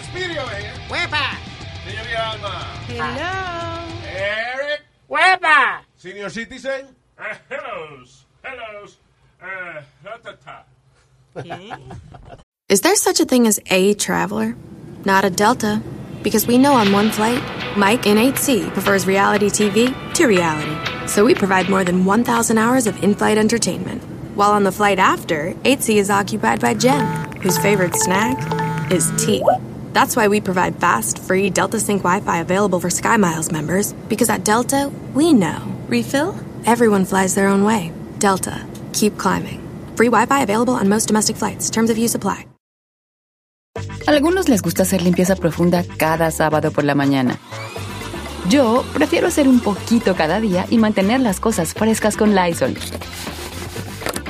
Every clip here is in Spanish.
That's Speedy here. ¡Huepa! Señoría Alma. Hello. Eric. ¡Huepa! Senior Citizen. Uh, hellos, hellos, uh, ratata. Is there such a thing as a traveler? Not a Delta. Because we know on one flight, Mike in 8C prefers reality TV to reality. So we provide more than 1,000 hours of in flight entertainment. While on the flight after, 8C is occupied by Jen, whose favorite snack is tea. That's why we provide fast, free Delta Sync Wi Fi available for SkyMiles members. Because at Delta, we know. Refill? Everyone flies their own way. Delta. Keep climbing. Free Wi Fi available on most domestic flights. Terms of use apply. Algunos les gusta hacer limpieza profunda cada sábado por la mañana. Yo prefiero hacer un poquito cada día y mantener las cosas frescas con Lysol.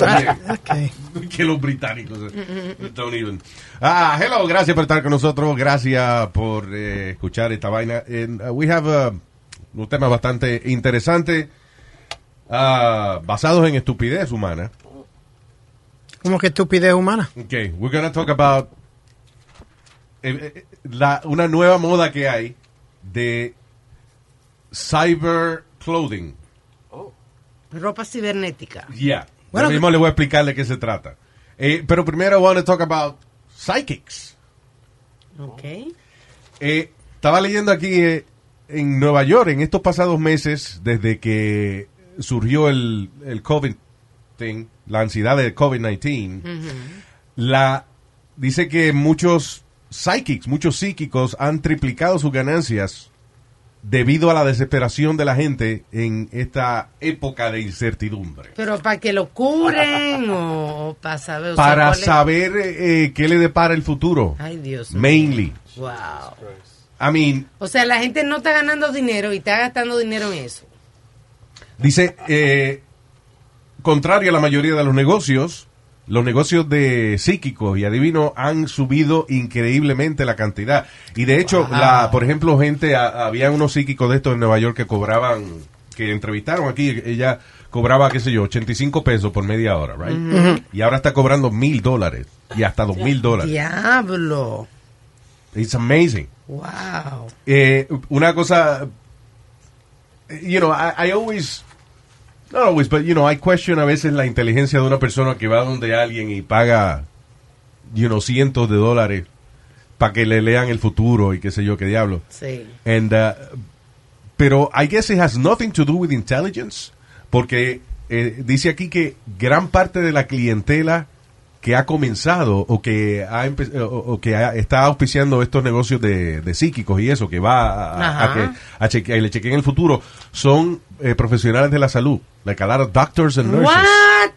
que los británicos. eh, Don't even. Ah, hello, gracias por estar con nosotros. Gracias por eh, escuchar esta vaina. And, uh, we have uh, un tema bastante interesante ah, basados en estupidez humana. ¿Cómo que estupidez humana? Okay, we're gonna talk about eh, eh, la, una nueva moda que hay de cyber clothing. Ropa cibernética. Yeah. Bueno, mismo le voy a explicar de qué se trata. Eh, pero primero I want to talk about psychics. Ok. Eh, estaba leyendo aquí eh, en Nueva York, en estos pasados meses, desde que surgió el, el COVID thing, la ansiedad del COVID-19, la, dice que muchos psychics, muchos psíquicos han triplicado sus ganancias debido a la desesperación de la gente en esta época de incertidumbre. Pero para que lo curen o para saber. o sea, Para saber eh, qué le depara el futuro. Ay, Dios. Mainly. Wow. I mean, O sea, la gente no está ganando dinero y está gastando dinero en eso. Dice, eh, contrario a la mayoría de los negocios, los negocios de psíquicos y adivinos han subido increíblemente la cantidad. Y de hecho, la, por ejemplo, gente, a- había unos psíquicos de estos en Nueva York que cobraban, que entrevistaron aquí, ella cobraba, qué sé yo, 85 pesos por media hora, right? Y ahora está cobrando mil dólares y hasta dos mil dólares. Diablo. It's amazing. Wow. Eh, una cosa, you know, I, I always, not always, but you know, I question a veces la inteligencia de una persona que va donde alguien y paga, you know, cientos de dólares para que le lean el futuro y qué sé yo, qué diablo. Sí. And, uh, pero I guess it has nothing to do with intelligence, porque eh, dice aquí que gran parte de la clientela que ha comenzado o que ha empe- o, o que ha- está auspiciando estos negocios de, de psíquicos y eso, que va a, a- que a cheque- a le chequeen el futuro, son eh, profesionales de la salud, like a lot of doctors and nurses.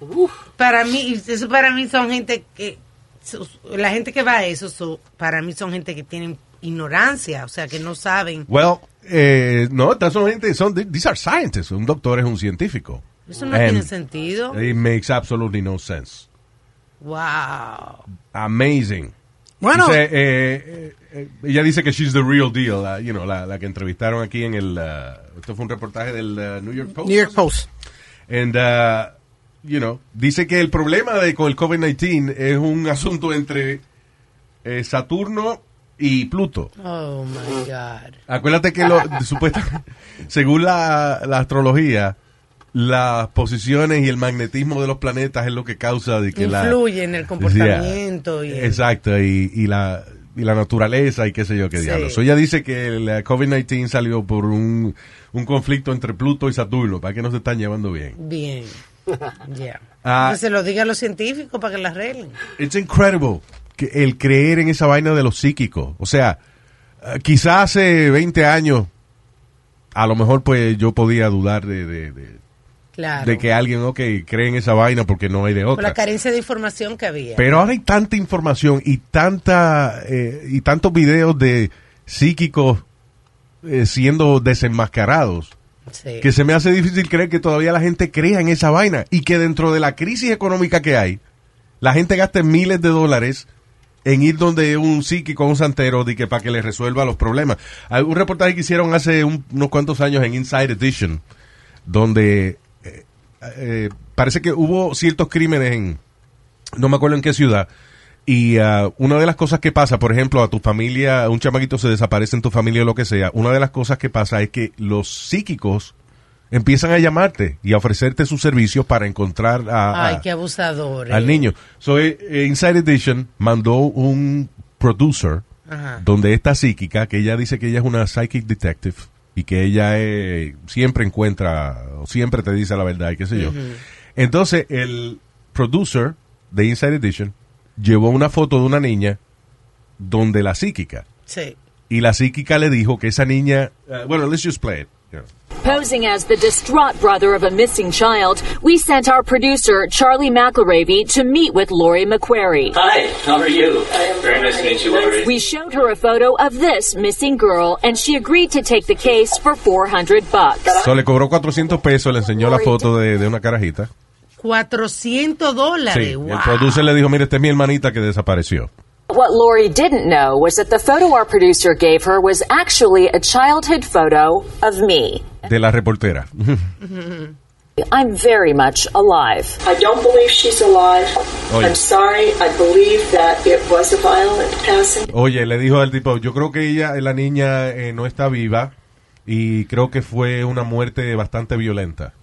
What? Para mí, eso para mí son gente que, la gente que va a eso, su- para mí son gente que tienen ignorancia, o sea, que no saben. Well, eh, no, estas son gente, son, these are scientists. Un doctor es un científico. Eso no And tiene sentido. It makes absolutely no sense. Wow. Amazing. Bueno. Dice, eh, eh, eh, ella dice que she's the real deal, la, you know, la, la que entrevistaron aquí en el, uh, esto fue un reportaje del uh, New York Post. New York Post. And, uh, you know, dice que el problema de con el COVID-19 es un asunto entre eh, Saturno y Pluto. Oh my God. Acuérdate que lo, supuestamente, según la, la astrología, las posiciones y el magnetismo de los planetas es lo que causa de que la... Influye en el comportamiento. y el- Exacto, y, y la, y la naturaleza y qué sé yo qué Sí. diablos. So, ella dice que la COVID-19 salió por un, un conflicto entre Pluto y Saturno, para que no se están llevando bien. Bien. Ya. Ah. Que se lo diga a los científicos para que la arreglen. It's incredible que el creer en esa vaina de los psíquicos. O sea, eh, quizás hace 20 años, a lo mejor pues yo podía dudar de, de, de- Claro. de que alguien, ok, cree en esa vaina porque no hay de Por la otra. carencia de información que había. Pero ahora hay tanta información y tanta eh, y tantos videos de psíquicos eh, siendo desenmascarados Sí. que se me hace difícil creer que todavía la gente crea en esa vaina y que dentro de la crisis económica que hay, la gente gaste miles de dólares en ir donde un psíquico, un santero, de que para que le resuelva los problemas. Hay un reportaje que hicieron hace un- unos cuantos años en Inside Edition, donde eh, eh, parece que hubo ciertos crímenes en, no me acuerdo en qué ciudad, y ah, una de las cosas que pasa, por ejemplo, a tu familia, un chamaquito se desaparece en tu familia o lo que sea, una de las cosas que pasa es que los psíquicos empiezan a llamarte y a ofrecerte sus servicios para encontrar a, Ay, a- qué abusadores. al niño. So, eh, eh, Inside Edition mandó un producer Ajá. donde esta psíquica, que ella dice que ella es una psychic detective y que ella eh, siempre encuentra, o siempre te dice la verdad y qué sé yo. Entonces, el producer de Inside Edition llevó una foto de una niña donde la psíquica, Sí. y la psíquica le dijo que esa niña, uh, bueno, let's just play it. Yeah. Posing as the distraught brother of a missing child, we sent our producer, Charlie McElravy, to meet with Lori McQuarrie. Hi, how are you? Very nice to meet you, Lori. We showed her a photo of this missing girl, and she agreed to take the case for 400 bucks. So, le cobró 400 pesos, le enseñó la foto de, de una carajita. 400 dólares. Sí, wow. el producer le dijo, mire, esta es mi hermanita que desapareció. What Lori didn't know was that the photo our producer gave her was actually a childhood photo of me. De la reportera. I'm very much alive. I don't believe she's alive. Oye. I'm sorry. I believe that it was a violent passing. Oye, le dijo al tipo, yo creo que ella, la niña, eh, no está viva y creo que fue una muerte bastante violenta.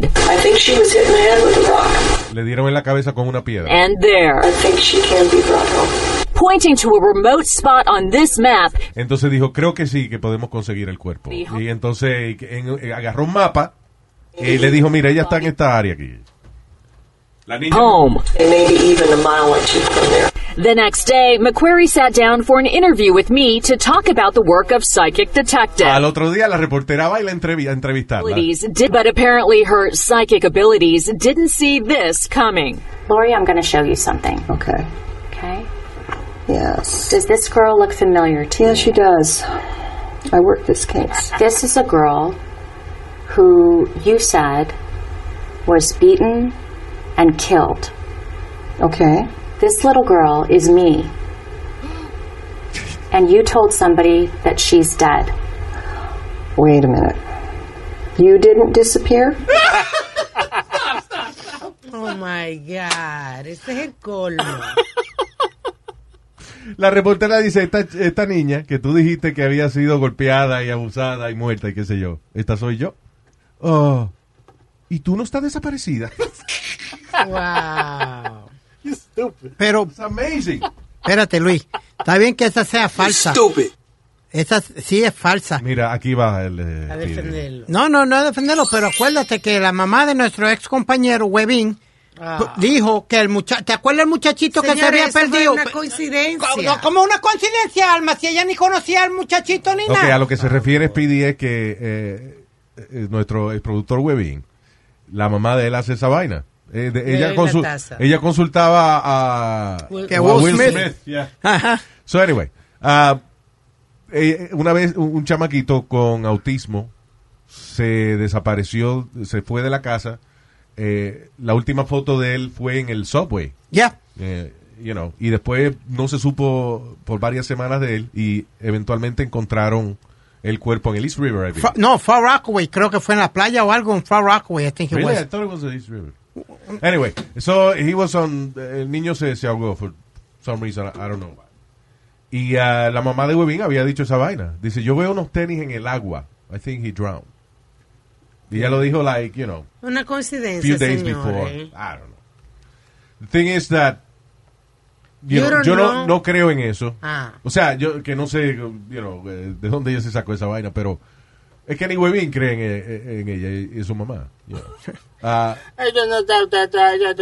I think she was hit in the head with a rock. Le dieron en la cabeza con una piedra. And there, I think she can be brought home. Pointing to a remote spot on this map, Entonces dijo, creo que sí, que podemos conseguir el cuerpo. Dijo. Y entonces en- eh, agarró un mapa y le dijo, mira, ella está en esta área aquí. La niña... home. And maybe even a mile or two from there. The next day, McQuarrie sat down for an interview with me to talk about the work of psychic detective. Al otro día la reportera va y la entrevi- entrevistarla. did, but apparently her psychic abilities didn't see this coming. Lori, I'm going to show you something. Okay. Okay? Yes. Does this girl look familiar to you? Yes, she does. I worked this case. This is a girl who you said was beaten and killed. Okay. This little girl is me. And you told somebody that she's dead. Wait a minute. You didn't disappear? Oh my God. Este es el colmo. La reportera dice, esta, esta niña que tú dijiste que había sido golpeada y abusada y muerta y qué sé yo, esta soy yo. Oh, y tú no estás desaparecida. wow. Pero, It's amazing. espérate, Luis. Está bien que esa sea falsa. Stupid. Esa sí es falsa. Mira, aquí va el... eh, A defenderlo. No, no, no es defenderlo, pero acuérdate que la mamá de nuestro ex compañero, Webin, Ah. dijo que el muchacho, ¿te acuerdas el muchachito que se había eso fue perdido? una Pe- coincidencia. No, como una coincidencia, Alma, si ella ni conocía al muchachito ni nada. a lo que se refiere Speedy es que eh, eh, nuestro el productor Webin, la mamá de él hace esa vaina. Eh, de- ella, doy consu- la taza. ella consultaba a, Will- Que a Will Smith. yeah. Ajá. So anyway, eh, una vez un, un chamaquito con autismo se desapareció, se fue de la casa. Eh, la última foto de él fue en el subway. Ya. Eh, you know, y después no se supo por varias semanas de él y eventualmente encontraron el cuerpo en el East River. I think. Fa- No, Far Rockaway, creo que fue en la playa o algo en Far Rockaway, I think it Really? was. I thought it was the East River. Anyway, so he was on, el niño se, se ahogó for some reason, I don't know. Y ah, la mamá de Webin había dicho esa vaina. Dice, yo veo unos tenis en el agua. I think he drowned. Y ella lo dijo, like, you know, Una a coincidencia, few days before. I don't know. The thing is that, you know, yo no, know. no creo en eso. Ah. O sea, yo que no sé, you know, eh, de dónde ella se sacó esa vaina, pero es que ni Webin cree en, ella y su mamá. Ah, Ella no está, está, está, ella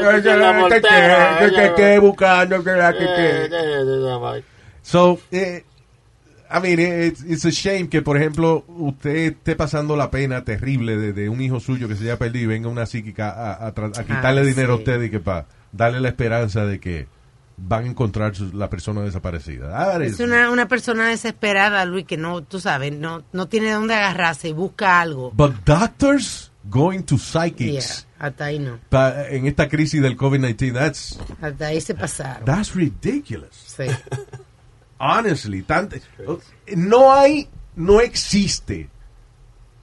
que buscando, So, eh, I mean, it's, it's a shame que, por ejemplo, usted esté pasando la pena terrible de, de un hijo suyo que se haya perdido y venga una psíquica a, a a quitarle Ah, dinero a sí. usted y que para darle la esperanza de que van a encontrar su- la persona desaparecida. Is- Es una, una persona desesperada, Luis, que no, tú sabes, no, no tiene dónde agarrarse y busca algo. But doctors going to Yeah, psychics hasta ahí no. pa- en esta crisis del COVID-19, that's, Hasta ahí se pasaron. that's ridiculous. Sí. Honestly, tant- no hay, no existe,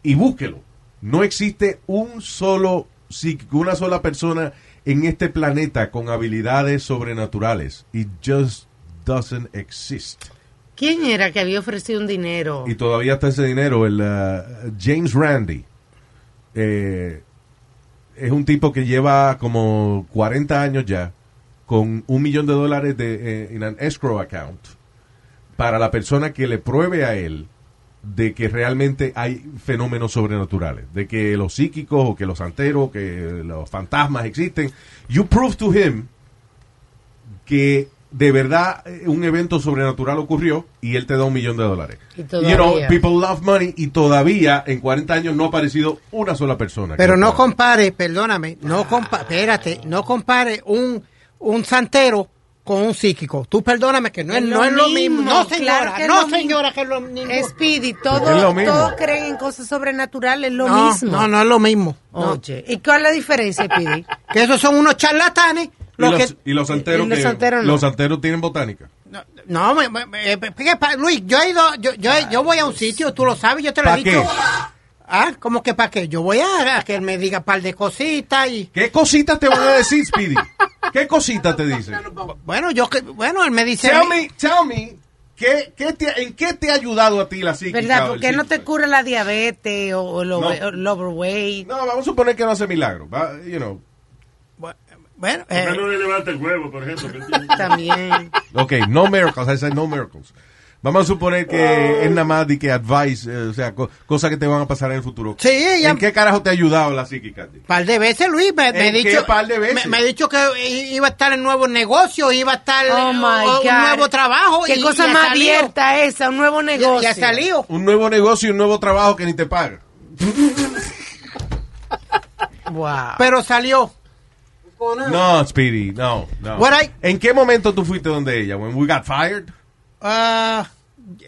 y búsquelo, no existe un solo psíquico, una sola persona en este planeta con habilidades sobrenaturales. It just doesn't exist. ¿Quién era que había ofrecido un dinero? Y todavía está ese dinero, el uh, James Randi. eh, es un tipo que lleva como 40 años ya con un millón de dólares de, eh, en un escrow account para la persona que le pruebe a él de que realmente hay fenómenos sobrenaturales, de que los psíquicos o que los santeros, que los fantasmas existen. You prove to him que de verdad eh, un evento sobrenatural ocurrió y él te da un millón de dólares. Y You know, people love money y todavía en 40 años no ha aparecido una sola persona. Pero no compare, perdóname, no compa espérate, no compare un, un santero con un psíquico. Tú perdóname que no es, no lo es lo mismo. No, señora, claro que es no, señora, que es lo mismo. Speedy, todo, Es lo mismo. todos creen en cosas sobrenaturales, es lo no, mismo. no, no es lo mismo. No. Oye, ¿y cuál es la diferencia, Speedy? Que esos son unos charlatanes. Y Los que, y los santeros, y los santeros no. los santeros tienen botánica. no, me- me- me- ¿qué pa- Luis, yo he ido, yo, yo, yo voy a un sitio, tú lo sabes, yo te lo he ¿Pa' dicho. qué? Ah, ¿cómo que para qué? Yo voy a, a que él me diga un par de cositas y... ¿Qué cositas te van a decir, Speedy? ¿Qué cositas te dicen? Bueno, yo que, bueno, él me dice... Tell me, tell me, ¿qué, qué te- ¿en qué te ha ayudado a ti la psíquica? ¿Verdad? ¿Por qué no te cura la diabetes o, o el, No. o el overweight? No, vamos a suponer que no hace milagro. va, You know. Bueno, ¿Por qué no le levanta el huevo, por ejemplo? También. Ok, no miracles, I said no miracles. Vamos a suponer que es nada más de que advice, eh, o sea, co- cosas que te van a pasar en el futuro. Sí, ella- ¿En qué carajo te ha ayudado la psíquica? tío? par de veces, Luis, me, me he ¿En qué dicho... par de veces? Me, me he dicho que i- iba a estar en nuevos negocios, iba a estar Oh eh, my o- un God. nuevo trabajo. Qué y- cosa y ha más salido. abierta esa, un nuevo Ya, negocio. ya salió. Un nuevo negocio y un nuevo trabajo que ni te paga. Wow. Pero salió. No, Speedy, no, no. What I- ¿En qué momento tú fuiste donde ella? When we got fired? Uh,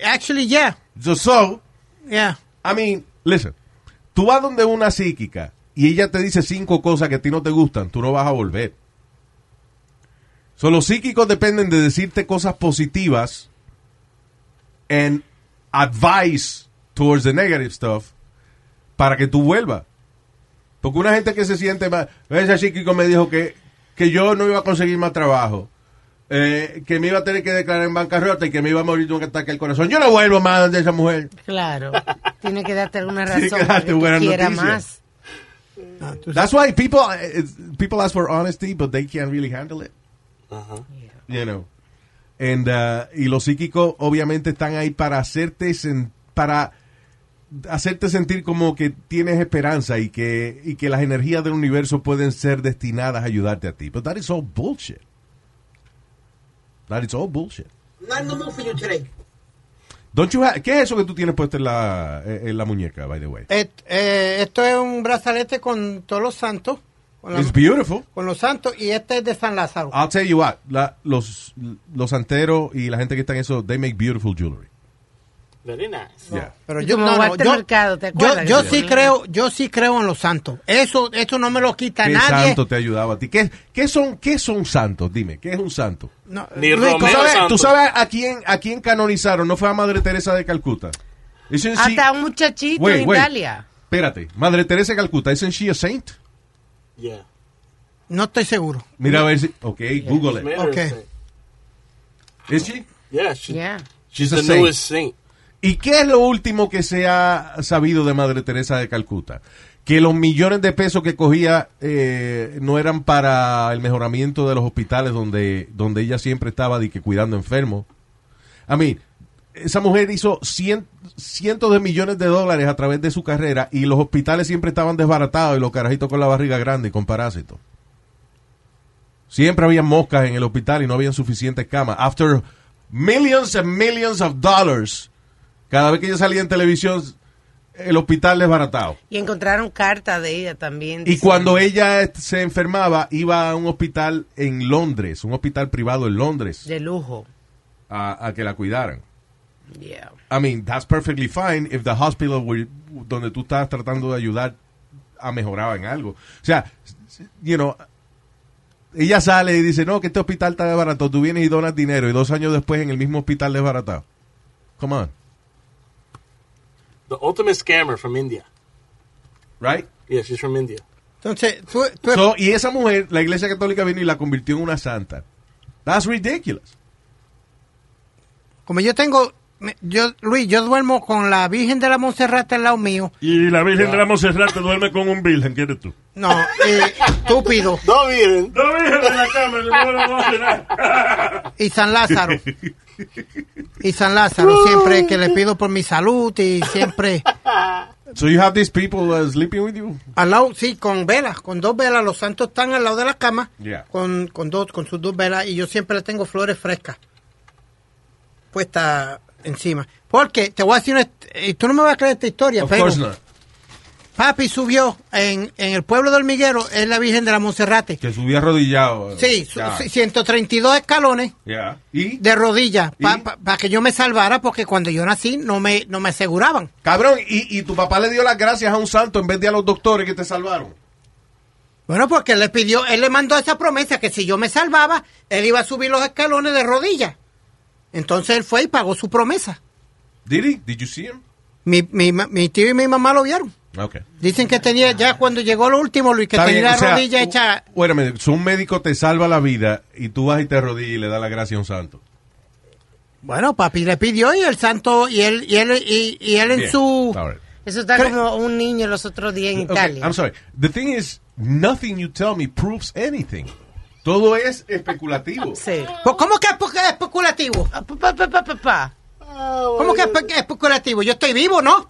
actually, yeah. So, so, Yeah. I mean, listen. Tú vas donde una psíquica y ella te dice cinco cosas que a ti no te gustan, tú no vas a volver. So, los psíquicos dependen de decirte cosas positivas and advice towards the negative stuff para que tú vuelvas. Porque una gente que se siente más, ese psíquico me dijo que, que yo no iba a conseguir más trabajo, eh, que me iba a tener que declarar en bancarrota y que me iba a morir de un ataque al corazón. Yo no vuelvo más de esa mujer. Claro. Tiene que darte alguna Tiene razón que para darte que noticias. más. That's why people uh, it's- people ask for honesty, but they can't really handle it. You know. And, uh, y los psíquicos obviamente están ahí para hacerte sen- para hacerte sentir como que tienes esperanza y que y que las energías del universo pueden ser destinadas a ayudarte a ti. But that is all bullshit. That is all bullshit. Not in the mood for you today. Don't you ha- ¿Qué es eso que tú tienes puesto en la, en la muñeca, by the way? Et- eh, esto es un brazalete con todos los santos. Con, la- It's beautiful. con los santos y este es de San Lázaro. I'll tell you what, la- los, los santeros y la gente que está en eso, they make beautiful jewelry. Very nice. Yeah. Pero yo, no, no, Walter yo, Mercado, ¿te yo, yo sí creo, yo sí creo en los santos. Eso, eso no me lo quita ¿Qué nadie. santo te ha ayudado a ti? ¿Qué, qué son, ¿Qué son santos? Dime, ¿qué es un santo? No, Ni Luis, ¿Tú sabes, Santo. tú sabes a, quién, a quién canonizaron? ¿No fue a Madre Teresa de Calcuta? Isn't she- Hasta un muchachito Wait, en wait. Italia. Espérate, Madre Teresa de Calcuta, ¿isn't she a saint? Yeah. no estoy seguro. Mira a ver si... Ok, Google it. Okay. a. ¿Is she? Yeah, she, Yeah. she's She's a the saint. newest saint. ¿Y qué es lo último que se ha sabido de Madre Teresa de Calcuta? Que los millones de pesos que cogía eh, no eran para el mejoramiento de los hospitales donde, donde ella siempre estaba de que cuidando enfermos. A mí, esa mujer hizo cien- cientos de millones de dólares a través de su carrera y los hospitales siempre estaban desbaratados y los carajitos con la barriga grande y con parásitos. Siempre había moscas en el hospital y no habían suficientes camas. After millions and millions of dollars, cada vez que ella salía en televisión, el hospital desbaratado. Y encontraron carta de ella también. Y cuando ella se enfermaba, iba a un hospital en Londres, un hospital privado en Londres, De lujo. a, a que la cuidaran. Yeah. I mean, that's perfectly fine if the hospital were- donde tú estás tratando de ayudar a mejorar en algo. O sea, you know, ella sale y dice, no, que este hospital está desbaratado. Tú vienes y donas dinero y dos años después en el mismo hospital desbaratado. Come on, The ultimate scammer from India. right? Yeah, she's from India. Entonces, tú, tú- So, y esa mujer, la iglesia católica vino y la convirtió en una santa. That's ridiculous. como yo tengo, yo Luis, yo duermo con la Virgen de la Monserrate al lado mío. Y la Virgen de la Monserrat te duerme con un virgen, ¿quieres tú? No, eh, estúpido. No, miren. No, virgen en la cama, no. Y San Lázaro. Y San Lázaro, siempre que le pido por mi salud y siempre So you have these people uh, sleeping with you? al lado, sí, con velas, con dos velas. Los santos están al lado de la cama Yeah. con, con dos, con sus dos velas y yo siempre le tengo flores frescas puestas encima. Porque te voy a decir, una, y tú no me vas a creer esta historia, Of pero. Papi subió en, en el pueblo de Hormiguero, es la Virgen de la Monserrate. Que subía arrodillado. Sí, su- Yeah. sí, 132 escalones Yeah. ¿Y? de rodillas para que yo me salvara porque cuando yo nací no me, no me aseguraban. Cabrón, y, y tu papá le dio las gracias a un santo en vez de a los doctores que te salvaron. Bueno, porque él le pidió, él le mandó esa promesa que si yo me salvaba, él iba a subir los escalones de rodillas. Entonces él fue y pagó su promesa. Did he? Did you see him? Mi, mi, mi tío y mi mamá lo vieron. Okay. Dicen que tenía, ya cuando llegó lo último, Luis, que Está tenía bien, la o sea, rodilla hecha. Bueno, si un médico te salva la vida y tú vas y te arrodillas y le das la gracia a un santo. Bueno, papi le pidió y el santo, y él, y él, y, y él en Bien. su... Right. Eso está como un niño los otros días en Okay, Italia. I'm sorry. The thing is, nothing you tell me proves anything. Todo es especulativo. Sí. Pues, ¿Cómo que es espe- especulativo? Pa, pa, pa, pa, pa, pa. ¿Cómo que es espe- especulativo? Yo estoy vivo, ¿no?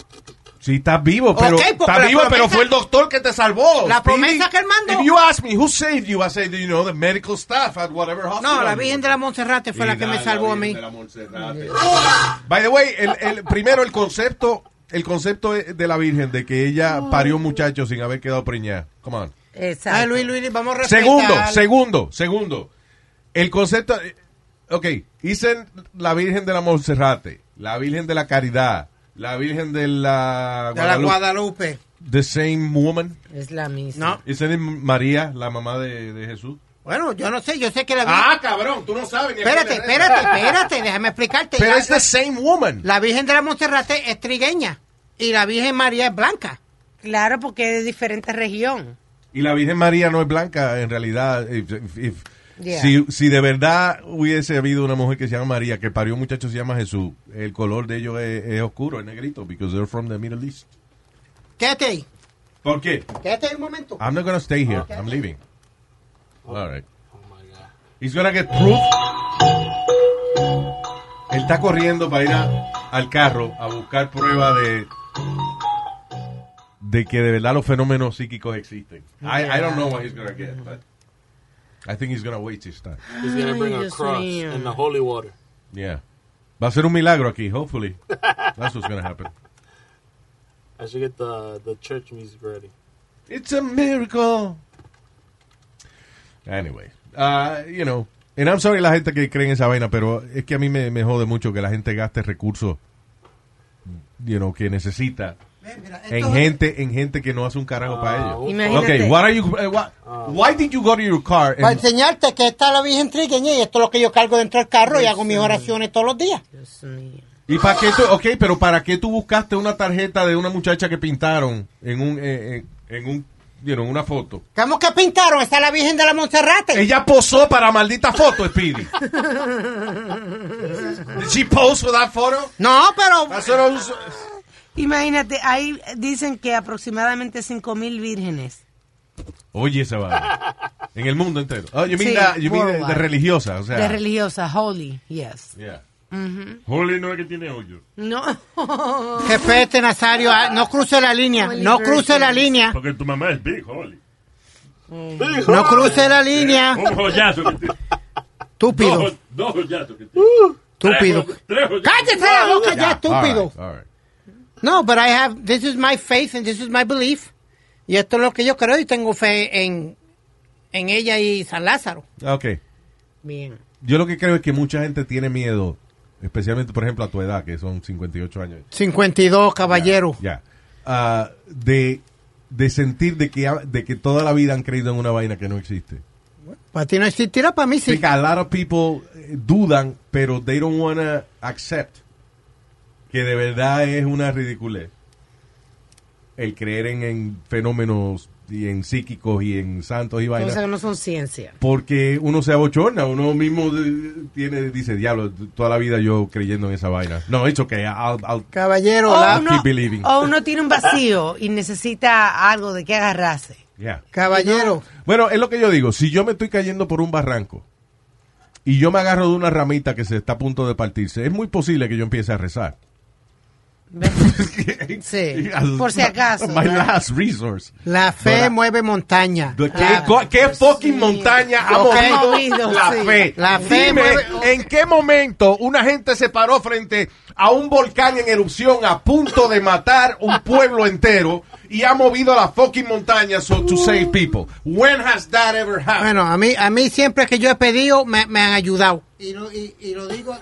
Sí, estás vivo, pero Ok, porque estás vivo, pero fue el doctor que te salvó. La Speedy. promesa que él mandó. If you ask me who saved you, I say, you know, the medical staff at whatever hospital. No, la Virgen de la Monserrate fue la que me salvó la a mí. De la. By the way, el, el- primero el concepto, el concepto de la Virgen de que ella parió muchachos sin haber quedado preñada. Come on. Exacto. Ay, Luis, Luis, vamos a respetar. Segundo, segundo, segundo. El concepto, eh, ok, dicen la Virgen de la Monserrate, la Virgen de la Caridad, la Virgen de la De la Guadalupe. Guadalupe. The same woman. Es la misma. No. It María, la mamá de, de Jesús? Bueno, yo no sé, yo sé que la Virgen... Ah, cabrón, tú no sabes. ni a Espérate, espérate, espérate, déjame explicarte. Pero es the same woman. La Virgen de la Monserrate es trigueña y la Virgen María es blanca. Claro, porque es de diferente región. Y la Virgen María no es blanca, en realidad. If- if- if- Yeah. si, si de verdad hubiese habido una mujer que se llama María, que parió un muchacho que se llama Jesús, el color de ellos es, es oscuro, es negrito, because they're from the Middle East. Quédate ahí, ¿Por qué? quédate ahí un momento. I'm not gonna stay here. I'm leaving. All right. He's gonna get proof. Él está corriendo para ir a- al carro a buscar prueba de de que de verdad los fenómenos psíquicos existen. I, I don't know what he's gonna get, but I think he's gonna waste his time. He's gonna bring Ay, a cross and the holy water. Yeah. Va a ser un milagro aquí, hopefully. That's what's gonna happen. I should get the the church music ready. It's a miracle. Anyway, uh, you know, and I'm sorry la gente que cree en esa vaina, pero es que a mí me, me jode mucho que la gente gaste recursos, you know, que necesita en gente, en gente que no hace un carajo para ellos. Imagínate. Okay, what are you, eh, what- why did you go to your car? Para enseñarte que está la Virgen trigueña y esto es lo que yo cargo dentro del carro y hago mis oraciones todos los días. Dios mío. ¿Y para qué tú, ok, pero para qué tú buscaste una tarjeta de una muchacha que pintaron en un, eh, en, en un know, una foto. ¿Cómo que pintaron? Está la Virgen de la Monserrate. Ella posó para maldita foto, Speedy. Did she pose for that photo? No, pero... That's what I was- Imagínate, ahí dicen que aproximadamente 5 mil vírgenes. Oye, esa va. En el mundo entero. Oh, you mean, Sí, that- you mean de, de worldwide. religiosa, o sea. De religiosa, holy, yes. Yeah. Holy no es que tiene hoyo. No. Respete, Nazario. ah, No cruce la línea. No cruce la línea. Porque tu mamá es Big Holy. No cruce la línea. Un joyazo que tiene. Estúpido. Dos, dos joyazos que tiene. Tres, tres joyazos. Cállate la boca ya, estúpido. all right, all right. No, but I have, this is my faith and this is my belief. Y esto es lo que yo creo y tengo fe en, en ella y San Lázaro. Ok. Bien. Yo lo que creo es que mucha gente tiene miedo, especialmente, por ejemplo, a tu edad, que son 58 años. 52, caballero. Ya. Ah, de, de sentir de que, de que toda la vida han creído en una vaina que no existe. Para ti no existirá, para mí sí. Porque a lot of people eh, dudan, pero they don't wanna accept que de verdad es una ridiculez el creer en, en fenómenos y en psíquicos y en santos y Cosas vainas. que no son ciencia. Porque uno se abochorna, uno mismo tiene, dice, diablo, toda la vida yo creyendo en esa vaina. No, it's okay, I'll, I'll, Caballero, O la- I'll keep believing. O uno tiene un vacío y necesita algo de que agarrarse. Yeah. caballero. Bueno, es lo que yo digo, si yo me estoy cayendo por un barranco y yo me agarro de una ramita que se está a punto de partirse, es muy posible que yo empiece a rezar. Sí, por si acaso. My last resource. La fe But, mueve montaña. ¿Qué, fucking montaña ha movido Movido, la sí. fe? La fe Dime, mueve- ¿en qué momento una gente se paró frente a un volcán en erupción a punto de matar un pueblo entero y ha movido la fucking montaña so to save people? When has that ever happened? Bueno, a mí, a mí siempre que yo he pedido me, me han ayudado. Y lo, y, y lo digo,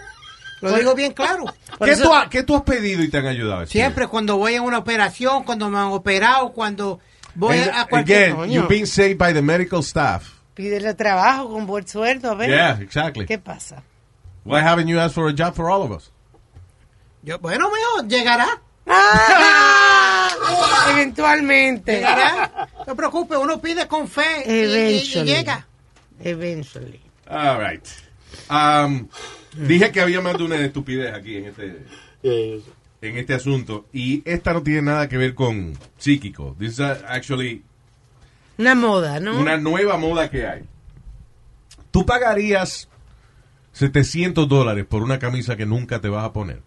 lo digo bien claro. Por ¿Qué, eso- tú, ha- qué tú has pedido y te han ayudado? siempre cuando voy a una operación, cuando me han operado, cuando voy And a cualquier again, you've been saved by the medical staff. Pídele trabajo con buen sueldo, a ver. Yeah, exactly. ¿Qué pasa? Why haven't you asked for a job for all of us? Yo, bueno, mijo, llegará. Ah, Eventualmente. Llegará. No te preocupes, uno pide con fe y- y, llega. Eventually. All right. Um, dije que había más de una estupidez aquí en este, en este asunto. Y esta no tiene nada que ver con psíquico. This is actually Una moda, ¿no? una nueva moda que hay. Tú pagarías 700 dólares por una camisa que nunca te vas a poner.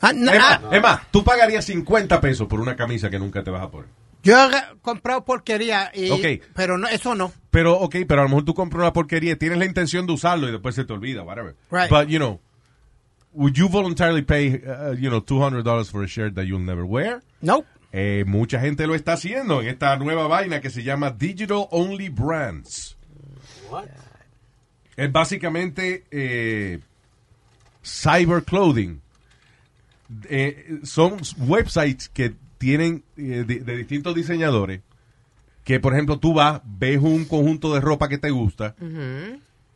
Ah, no, es, más, ah, es más, tú pagarías 50 pesos por una camisa que nunca te vas a poner. yo he comprado porquería, y, pero no, eso no. Pero, ok, pero a lo mejor tú compras una porquería, tienes la intención de usarlo y después se te olvida, whatever. Right. But, you know, would you voluntarily pay, uh, you know, $200 for a shirt that you'll never wear? No. Eh, mucha gente lo está haciendo en esta nueva vaina que se llama Digital Only Brands. Es básicamente eh, cyber clothing. Eh, son websites que tienen eh, de, de distintos diseñadores que, por ejemplo, tú vas, ves un conjunto de ropa que te gusta,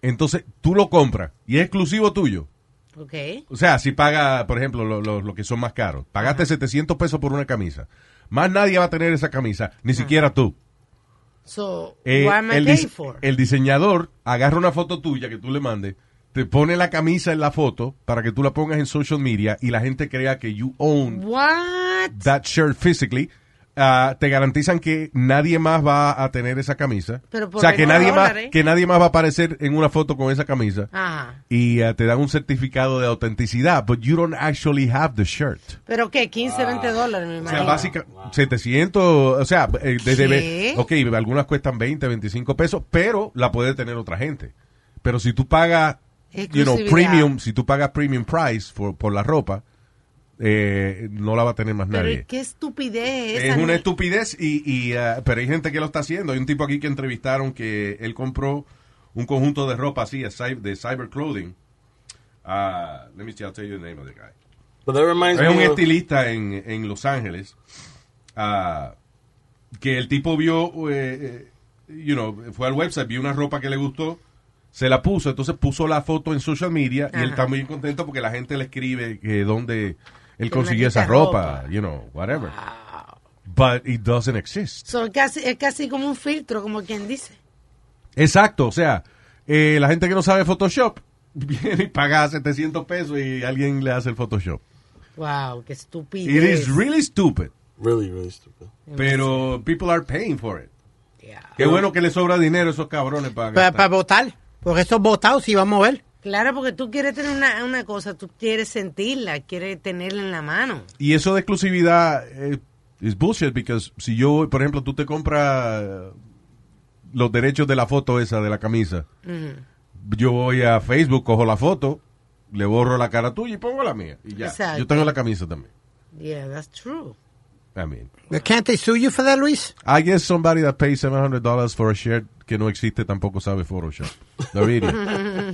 entonces tú lo compras y es exclusivo tuyo. Ok. O sea, si paga, por ejemplo, lo, lo- lo que son más caros. Pagaste 700 pesos por una camisa. Más nadie va a tener esa camisa, ni siquiera tú. So, Eh, what am I el, paying for? el diseñador agarra una foto tuya que tú le mandes, te pone la camisa en la foto para que tú la pongas en social media y la gente crea que you own What? that shirt physically. Ah, te garantizan que nadie más va a tener esa camisa. Pero por o sea, que 20 nadie, más, dólares. que nadie más va a aparecer en una foto con esa camisa. Ajá. Y ah, te dan un certificado de autenticidad, but you don't actually have the shirt. ¿Pero qué? 15, 20 dólares, me O imagino. sea, básica, 700, o sea, eh, desde, ¿Qué? ok, algunas cuestan 20, 25 pesos, pero la puede tener otra gente. Pero si tú pagas, you know, premium, si tú pagas premium price for- por la ropa, eh, no la va a tener más Pero nadie. qué estupidez Es una estupidez, y, y, ah, pero hay gente que lo está haciendo. Hay un tipo aquí que entrevistaron que él compró un conjunto de ropa así, de cy- de cyber clothing. Ah, let me see, I'll tell you the name of the guy. But that reminds Es un of- estilista en, en Los Ángeles ah, que el tipo vio, eh, eh, you know, fue al website, vio una ropa que le gustó, se la puso, entonces puso la foto en social media y él está muy contento porque la gente le escribe que dónde él consiguió esa ropa, ropa. you know, whatever. But but it doesn't exist. So, es, casi, es casi como un filtro, como quien dice. Exacto, o sea, eh, la gente que no sabe Photoshop viene y paga 700 pesos y alguien le hace el Photoshop. Wow, qué estúpido. It is really stupid. Really, really stupid. Pero people are paying for it. Qué bueno que le sobra dinero a esos cabrones para Para, gastar. votar. Porque esos votados sí vamos a ver. Claro, porque tú quieres tener una, una cosa, tú quieres sentirla, quieres tenerla en la mano. Y eso de exclusividad eh, es bullshit, porque si yo, por ejemplo, tú te compras eh, los derechos de la foto esa de la camisa, yo voy a Facebook, cojo la foto, le borro la cara tuya y pongo la mía. Y ya. Exacto. Yo tengo la camisa también. Yeah, that's true. I mean, Can't they sue you for that, Luis? I guess somebody that pays $700 for a shirt que no existe tampoco sabe Photoshop. No, really.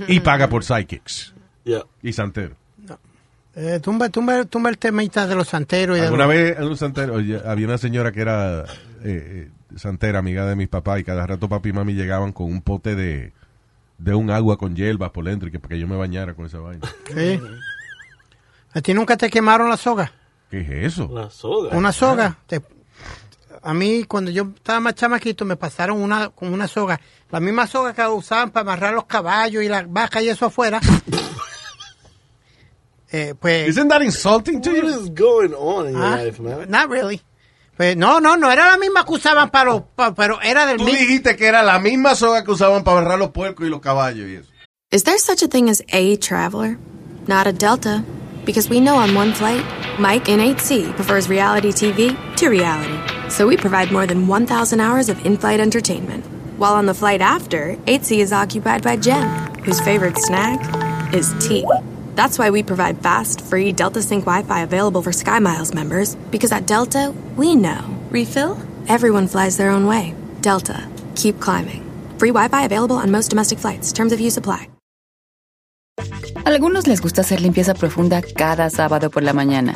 y paga por psychics. Yeah. Y santero. Eh, tumba, tumba, tumba el temita de los santeros. Y de Alguna los- vez en un santero, oye, había una señora que era eh, eh, santera, amiga de mis papás, y cada rato papi y mami llegaban con un pote de, de un agua con hierbas por dentro y que para que yo me bañara con esa vaina. Sí. ¿A ti nunca te quemaron la soga? ¿Qué es eso? La soga. Una soga. Te- a mí, cuando yo estaba más chamaquito, me pasaron una, con una soga. La misma soga que usaban para amarrar los caballos y las vacas y eso afuera. eh, pues, Isn't that insulting to What you? is going on in your ah, life, man? not really. Pues, no, no, no era la misma que usaban para los, pa- pero era del Tú mismo. dijiste que era la misma soga que usaban para agarrar los puercos y los caballos y eso. Is there such a thing as a traveler? Not a Delta. Because we know on one flight, Mike in 8C prefers reality TV to reality. So we provide more than 1,000 hours of in flight entertainment. While on the flight after, 8C is occupied by Jen, whose favorite snack is tea. That's why we provide fast, free Delta Sync Wi Fi available for Sky Miles members. Because at Delta, we know. Refill? Everyone flies their own way. Delta. Keep climbing. Free Wi Fi available on most domestic flights. Terms of use apply. Algunos les gusta hacer limpieza profunda cada sábado por la mañana.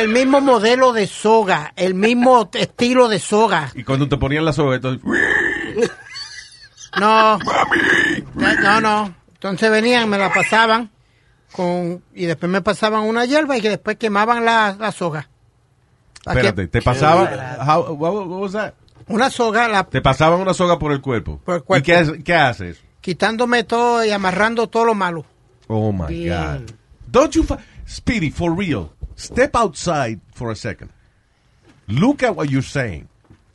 El mismo modelo de soga, el mismo estilo de soga. Y cuando te ponían la soga, entonces... No. No, no. Entonces venían, me la pasaban con y después me pasaban una hierba y que después quemaban la, la soga. Espérate, te pasaban... how- what, what was that? Una soga, la, Te pasaban una soga por el cuerpo. Por el cuerpo. ¿Y qué, hace- qué haces? quitándome todo y amarrando todo lo malo. Oh my Bien. God. Don't you, Speedy, for real, step outside for a second. Look at what you're saying.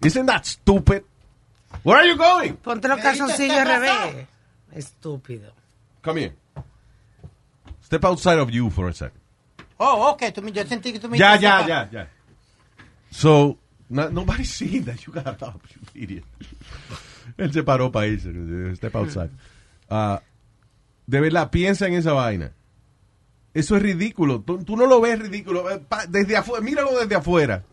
Isn't that stupid? Where are you going? Ponte los calzoncillos ¿Qué al revés. Estúpido. Come here. Step outside of you for a second. Oh, ok, tú yo sentí que tú me Ya, ya, ya, ya. So, no, nobody's seen that you got up, you idiot. Él se paró para irse. Step outside. Ah, de verdad, piensa en esa vaina. Eso es ridículo. Tú, tú no lo ves ridículo. Eh, Desde afuera, míralo desde afuera.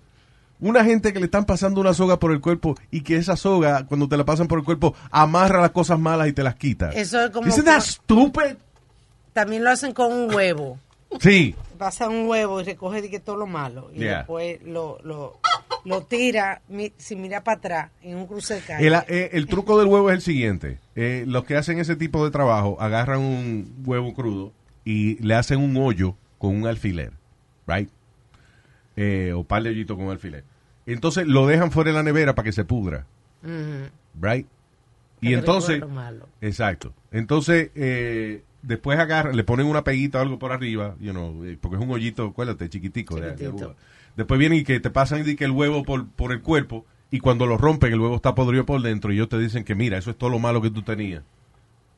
Una gente que le están pasando una soga por el cuerpo y que esa soga, cuando te la pasan por el cuerpo, amarra las cosas malas y te las quita. Eso es como Isn't that que- stupid? También lo hacen con un huevo. Sí. Pasa un huevo y recoge de que todo lo malo. Y Yeah. después lo, lo, lo tira, mi- si mira para atrás, en un cruce de calle. El, eh, el truco del huevo es el siguiente. Eh, los que hacen ese tipo de trabajo agarran un huevo crudo y le hacen un hoyo con un alfiler, right? Eh, o par de hoyitos con un alfiler. Entonces lo dejan fuera de la nevera para que se pudra, Ujú. right? Y que entonces, exacto. Entonces, eh, después agarran, le ponen una peguita o algo por arriba, you know, eh, porque es un hoyito, acuérdate, chiquitico. de- de. Después vienen y que te pasan y que el huevo por, por el cuerpo y cuando lo rompen el huevo está podrido por dentro y ellos te dicen que mira, eso es todo lo malo que tú tenías.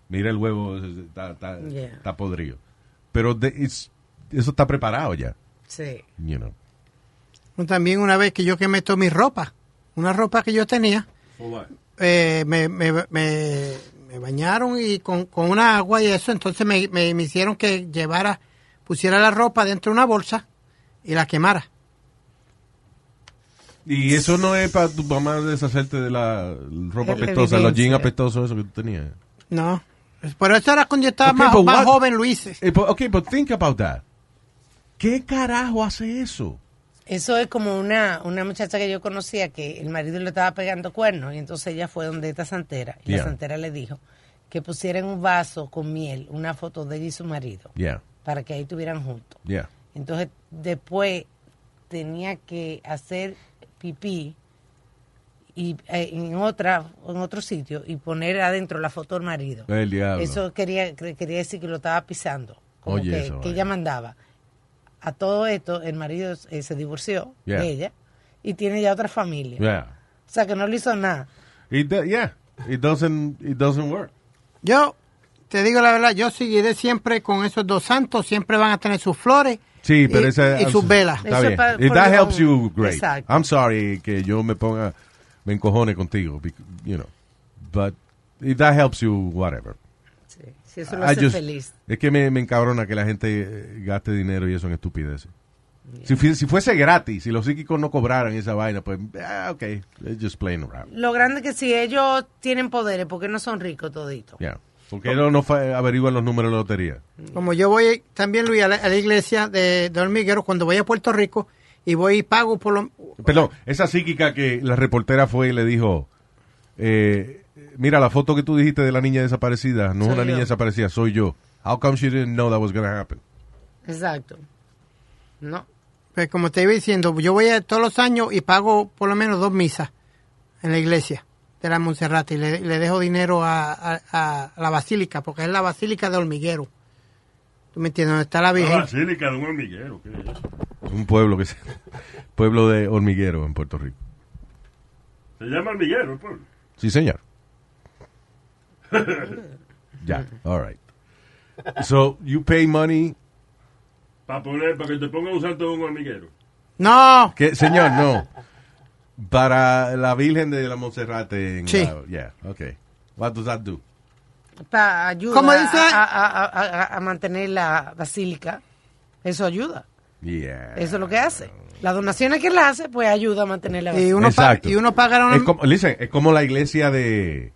Mira el huevo, está, está, Yeah. está podrido. Pero de- it's- eso está preparado ya, Sí. you know. También una vez que yo quemé toda mi ropa, una ropa que yo tenía, eh, me, me, me, me bañaron y con, con una agua y eso, entonces me, me, me hicieron que llevara, pusiera la ropa dentro de una bolsa y la quemara. Y eso no es para tu mamá deshacerte de la ropa apestosa, los jeans apestosos, eso que tú tenías. No. Por eso era cuando yo estaba Okay, más, más what- joven, Luis. Eh, but- ok, but think about that. ¿Qué carajo hace eso? Eso es como una, una muchacha que yo conocía que el marido le estaba pegando cuernos y entonces ella fue donde esta santera y Yeah. la santera le dijo que pusiera en un vaso con miel una foto de ella y su marido Yeah, para que ahí estuvieran juntos. yeah. Entonces después tenía que hacer pipí y eh, en otra en otro sitio y poner adentro la foto del marido. El diablo. Eso quería quería decir que lo estaba pisando, como Oye, que, ella mandaba. A todo esto el marido eh, se divorció Yeah. de ella y tiene ya otra familia. Yeah. O sea que no le hizo nada. It do- yeah, it doesn't, it doesn't work. Yo te digo la verdad, yo seguiré siempre con esos dos santos, siempre van a tener sus flores Sí, pero y, esa... y sus velas. Está bien. If that helps you, great. I'm sorry que yo me ponga, me encojone contigo, you know. But if that helps you, whatever. Si eso lo hace just- feliz. Es que me, me encabrona que la gente eh, gaste dinero y eso en estupideces. Si, fui- si fuese gratis, si los psíquicos no cobraran esa vaina, pues, ah, ok, it's just playing around. Lo grande que si ellos tienen poderes, porque no son ricos toditos? Yeah. ¿Por qué no, averiguan los números de la lotería? Como yo voy también, Luis, a la, a la iglesia de, de Hormiguero, cuando voy a Puerto Rico y voy y pago por lo... Perdón, esa psíquica que la reportera fue y le dijo, eh, mira, la foto que tú dijiste de la niña desaparecida, no es una yo. niña desaparecida, soy yo. How come she didn't know that was going to happen? Exacto. No. Pues como te iba diciendo, yo voy a, todos los años y pago por lo menos dos misas en la iglesia de la Monserrate y le, le dejo dinero a, a- a la basílica, porque es la basílica de Hormiguero. ¿Tú me entiendes? Donde está la La Virgen. basílica de un hormiguero. ¿qué es eso? Es un pueblo que se, pueblo de hormiguero en Puerto Rico. Se llama hormiguero el pueblo. Sí, señor. Ya, all right. So, you pay money. Para poner, para que te pongan un santo de un hormiguero. No. ¿Qué, señor, no. Para la Virgen de la Monserrate. En Sí. la- yeah, okay. What does that do? Pa, ayuda ¿Cómo dice? A, a- a- a- a mantener la basílica. Eso ayuda. Yeah. Eso es lo que hace. Las donaciones que él hace, pues ayuda a mantener la Y basílica. uno, pa- Exacto. y uno paga una- Es como, listen, es como la iglesia de,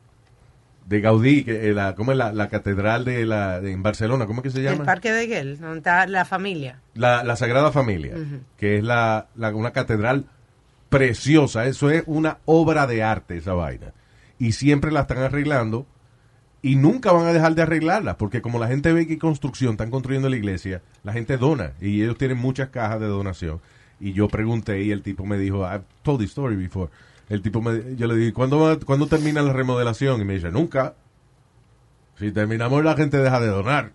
de Gaudí, que, eh, la, ¿cómo es la, la catedral de la, de, en Barcelona? ¿Cómo es que se El llama? parque de Guel, donde está la familia. La, la Sagrada Familia, que es la, la- una catedral preciosa. Eso es una obra de arte, esa vaina. Y siempre la están arreglando y nunca van a dejar de arreglarla, porque como la gente ve que construcción, están construyendo la iglesia, la gente dona y ellos tienen muchas cajas de donación. Y yo pregunté y el tipo me dijo, I've told this story before. El tipo me, yo le dije, ¿cuándo, va- ¿cuándo termina la remodelación? Y me dice, nunca. Si terminamos la gente deja de donar.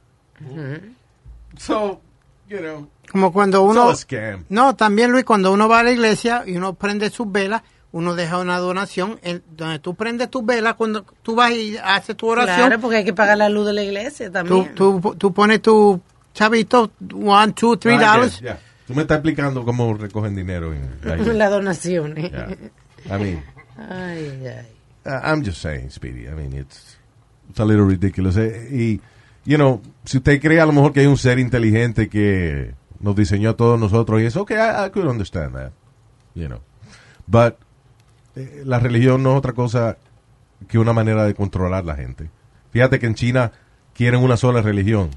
So, you know, Como cuando uno... all a scam. No, también Luis, cuando uno va a la iglesia y uno prende sus velas, uno deja una donación en donde tú prendes tus velas cuando tú vas y haces tu oración. Claro, porque hay que pagar la luz de la iglesia tú, también. tú, tú pones tu chavito, one, two, three Ah, dollars. yeah, yeah. Tú me estás explicando cómo recogen dinero en la donaciones. Yeah. I mean, Ay, ay. uh, I'm just saying, Speedy. I mean, it's, it's a little ridiculous. Eh, Y, you know, si usted cree a lo mejor que hay un ser inteligente que nos diseñó a todos nosotros y eso, okay, I, I could understand that. You know. But eh, la religión no es otra cosa que una manera de controlar la gente. Fíjate que en China quieren una sola religión.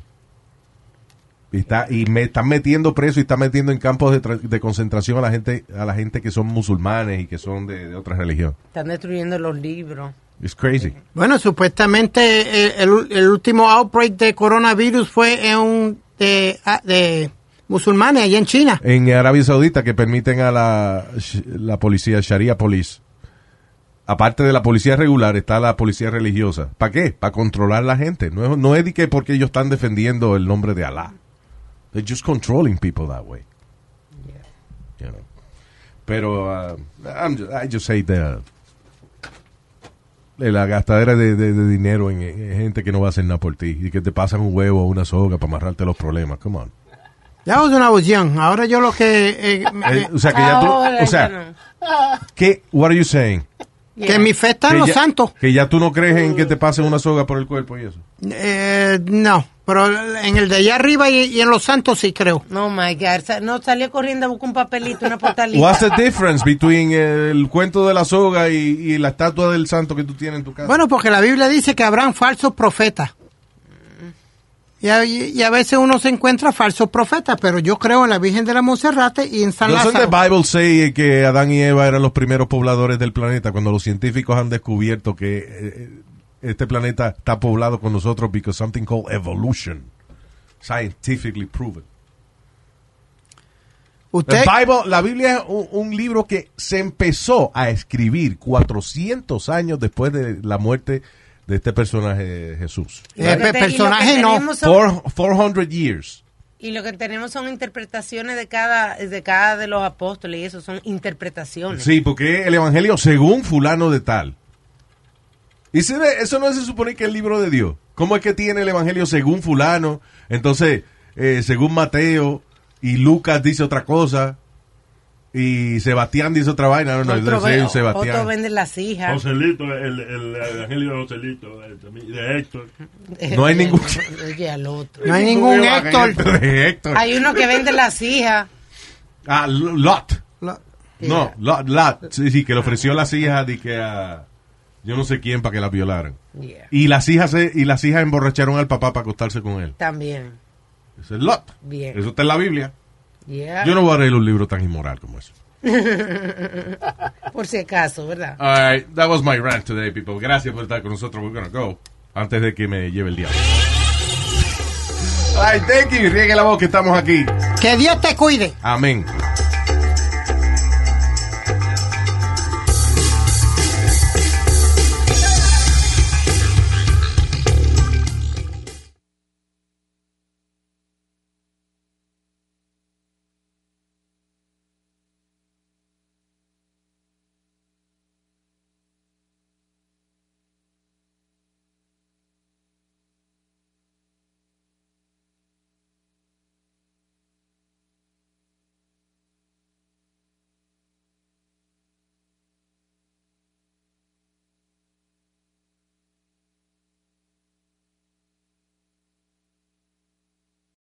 Y, está, y me están metiendo preso y están metiendo en campos de, tra- de concentración a la gente a la gente que son musulmanes y que son de, de otra religión. Están destruyendo los libros. It's crazy. Bueno, supuestamente eh, el, el último outbreak de coronavirus fue en un de, ah, de musulmanes allá en China. En Arabia Saudita que permiten a la, la policía Sharia Police. Aparte de la policía regular, está la policía religiosa. ¿Para qué? Para controlar la gente. No es, no es de que porque ellos están defendiendo el nombre de Alá. They're just controlling people that way. You know. Pero uh, I'm just- I just say the, de la gastadera de, de- de dinero en, en gente que no va a hacer nada por ti y que te pasan un huevo o una soga para amarrarte los problemas. Come on. Ya es una opción. Ahora yo lo que... eh, Eh, o sea que ya tú, o sea. ¿qué? What are you saying? Que mi fe está en Que los ya- santos. Que ya tú no crees en que te pase una soga por el cuerpo y eso. Eh, no, pero en el de allá arriba y, y en los santos sí creo. No, my God. No, salió corriendo a buscar un papelito, una postalita. What's the difference between el cuento de la soga y, y la estatua del santo que tú tienes en tu casa? Bueno, porque la Biblia dice que habrán falsos profetas. Y a, y a veces uno se encuentra falsos profetas, pero yo creo en la Virgen de la Monserrate y en San the Lázaro. Bible say que Adán y Eva eran los primeros pobladores del planeta cuando los científicos han descubierto que eh, este planeta está poblado con nosotros because something called evolution scientifically proven. Usted, Bible, la Biblia es un, un libro que se empezó a escribir 400 años después de la muerte de este personaje Jesús. eh, te- personaje no. son- Four- 400 years. Y lo que tenemos son interpretaciones de cada de cada de los apóstoles y eso son interpretaciones. Sí, porque el Evangelio según fulano de tal. Y se ve- eso no se supone que es el libro de Dios. ¿Cómo es que tiene el Evangelio según fulano? Entonces, eh, según Mateo y Lucas dice otra cosa y Sebastián dice otra vaina. No, no, Otro, ve- Sebastián. otro vende las hijas. Joselito, el, el, el evangelio de Joselito, eh, también, de Héctor. No hay ningún- Oye, al otro. No hay ningún Héctor. De Héctor. Hay uno que vende las hijas. Ah, Lot. Lo- No, Lot, Lot. Sí, sí, que le ofreció las hijas de que a yo no sé quién para que las violaran. Yeah. Y las hijas se- y las hijas emborracharon al papá para acostarse con él. También. Ese es Lot. Bien. Eso está en la Biblia. Yeah. Yo no voy a leer un libro tan inmoral como eso. Por si acaso, ¿verdad? All right, that was my rant today, people. Gracias por estar con nosotros. We're gonna go. Antes de que me lleve el diablo. Ay, thank you. Riegue la voz que estamos aquí. Que Dios te cuide. Amén.